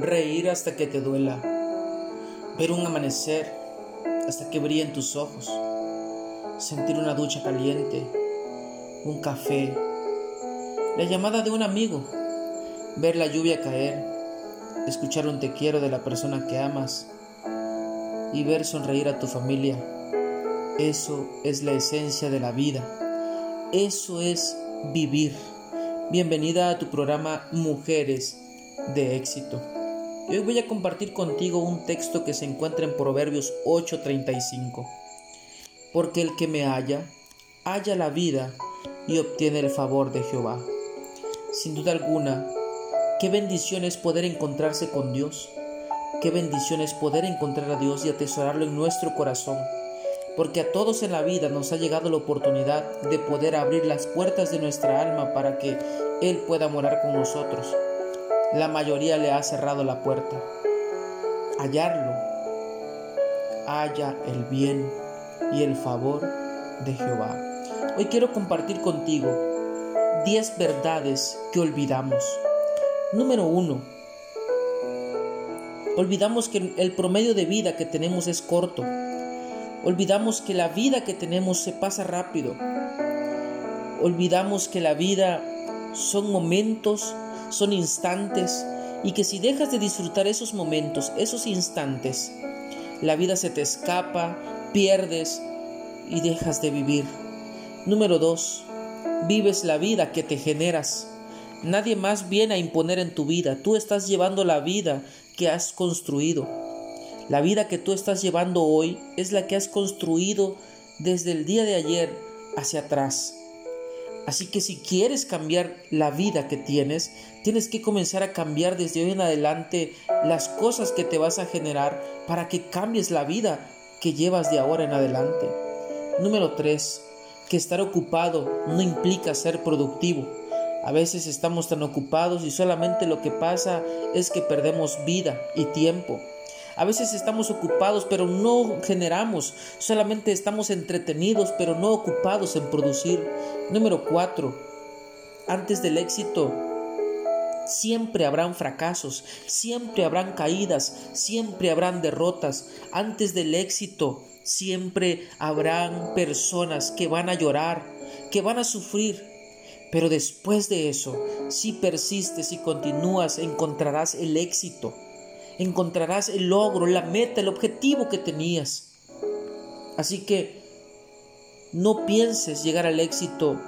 reír hasta que te duela, ver un amanecer hasta que brillen tus ojos, sentir una ducha caliente, un café, la llamada de un amigo, ver la lluvia caer, escuchar un te quiero de la persona que amas y ver sonreír a tu familia. Eso es la esencia de la vida. Eso es vivir. Bienvenida a tu programa Mujeres de éxito. Hoy voy a compartir contigo un texto que se encuentra en Proverbios 8:35. Porque el que me halla, halla la vida y obtiene el favor de Jehová. Sin duda alguna, qué bendición es poder encontrarse con Dios. Qué bendición es poder encontrar a Dios y atesorarlo en nuestro corazón. Porque a todos en la vida nos ha llegado la oportunidad de poder abrir las puertas de nuestra alma para que Él pueda morar con nosotros la mayoría le ha cerrado la puerta. Hallarlo, haya el bien y el favor de Jehová. Hoy quiero compartir contigo 10 verdades que olvidamos. Número 1. Olvidamos que el promedio de vida que tenemos es corto. Olvidamos que la vida que tenemos se pasa rápido. Olvidamos que la vida son momentos son instantes y que si dejas de disfrutar esos momentos, esos instantes, la vida se te escapa, pierdes y dejas de vivir. Número dos, vives la vida que te generas. Nadie más viene a imponer en tu vida, tú estás llevando la vida que has construido. La vida que tú estás llevando hoy es la que has construido desde el día de ayer hacia atrás. Así que si quieres cambiar la vida que tienes, tienes que comenzar a cambiar desde hoy en adelante las cosas que te vas a generar para que cambies la vida que llevas de ahora en adelante. Número 3. Que estar ocupado no implica ser productivo. A veces estamos tan ocupados y solamente lo que pasa es que perdemos vida y tiempo. A veces estamos ocupados pero no generamos, solamente estamos entretenidos pero no ocupados en producir. Número 4. Antes del éxito Siempre habrán fracasos, siempre habrán caídas, siempre habrán derrotas. Antes del éxito, siempre habrán personas que van a llorar, que van a sufrir. Pero después de eso, si persistes y continúas, encontrarás el éxito encontrarás el logro, la meta, el objetivo que tenías. Así que no pienses llegar al éxito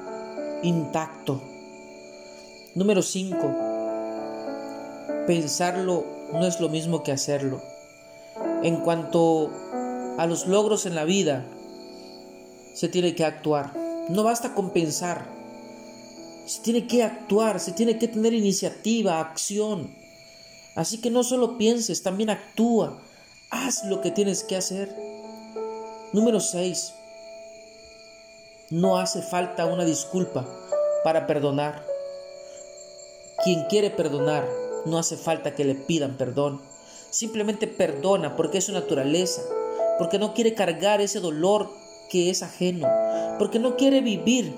intacto. Número 5. Pensarlo no es lo mismo que hacerlo. En cuanto a los logros en la vida, se tiene que actuar. No basta con pensar. Se tiene que actuar, se tiene que tener iniciativa, acción. Así que no solo pienses, también actúa. Haz lo que tienes que hacer. Número 6. No hace falta una disculpa para perdonar. Quien quiere perdonar, no hace falta que le pidan perdón. Simplemente perdona porque es su naturaleza, porque no quiere cargar ese dolor que es ajeno, porque no quiere vivir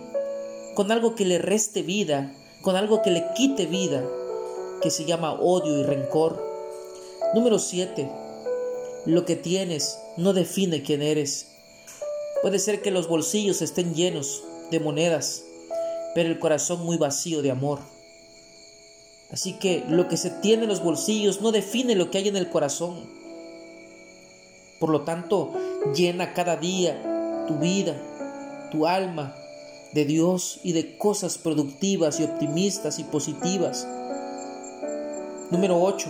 con algo que le reste vida, con algo que le quite vida que se llama odio y rencor. Número 7. Lo que tienes no define quién eres. Puede ser que los bolsillos estén llenos de monedas, pero el corazón muy vacío de amor. Así que lo que se tiene en los bolsillos no define lo que hay en el corazón. Por lo tanto, llena cada día tu vida, tu alma de Dios y de cosas productivas y optimistas y positivas. Número 8.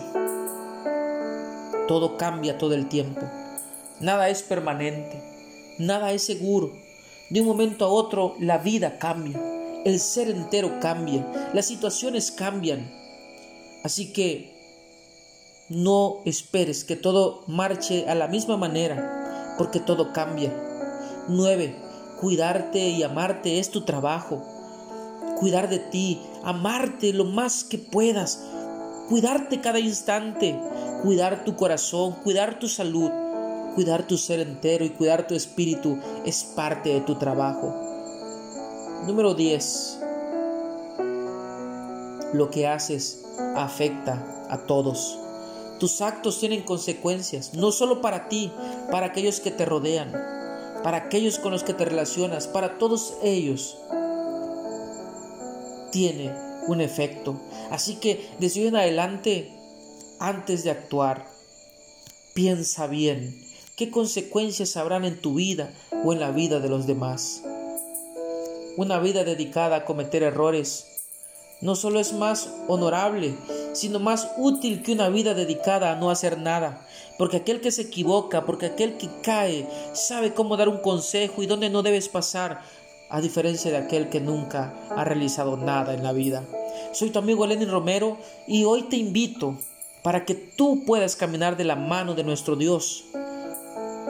Todo cambia todo el tiempo. Nada es permanente. Nada es seguro. De un momento a otro la vida cambia. El ser entero cambia. Las situaciones cambian. Así que no esperes que todo marche a la misma manera, porque todo cambia. 9. Cuidarte y amarte es tu trabajo. Cuidar de ti, amarte lo más que puedas, cuidarte cada instante, cuidar tu corazón, cuidar tu salud, cuidar tu ser entero y cuidar tu espíritu es parte de tu trabajo. Número 10. Lo que haces afecta a todos. Tus actos tienen consecuencias, no solo para ti, para aquellos que te rodean, para aquellos con los que te relacionas, para todos ellos. Tiene un efecto. Así que desde hoy en adelante, antes de actuar, piensa bien qué consecuencias habrán en tu vida o en la vida de los demás. Una vida dedicada a cometer errores no solo es más honorable, sino más útil que una vida dedicada a no hacer nada. Porque aquel que se equivoca, porque aquel que cae, sabe cómo dar un consejo y dónde no debes pasar, a diferencia de aquel que nunca ha realizado nada en la vida. Soy tu amigo Lenin Romero y hoy te invito para que tú puedas caminar de la mano de nuestro Dios,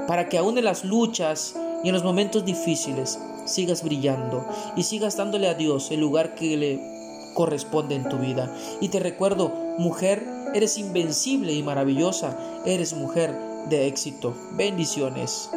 para que aún en las luchas y en los momentos difíciles sigas brillando y sigas dándole a Dios el lugar que le corresponde en tu vida. Y te recuerdo, mujer, eres invencible y maravillosa, eres mujer de éxito. Bendiciones.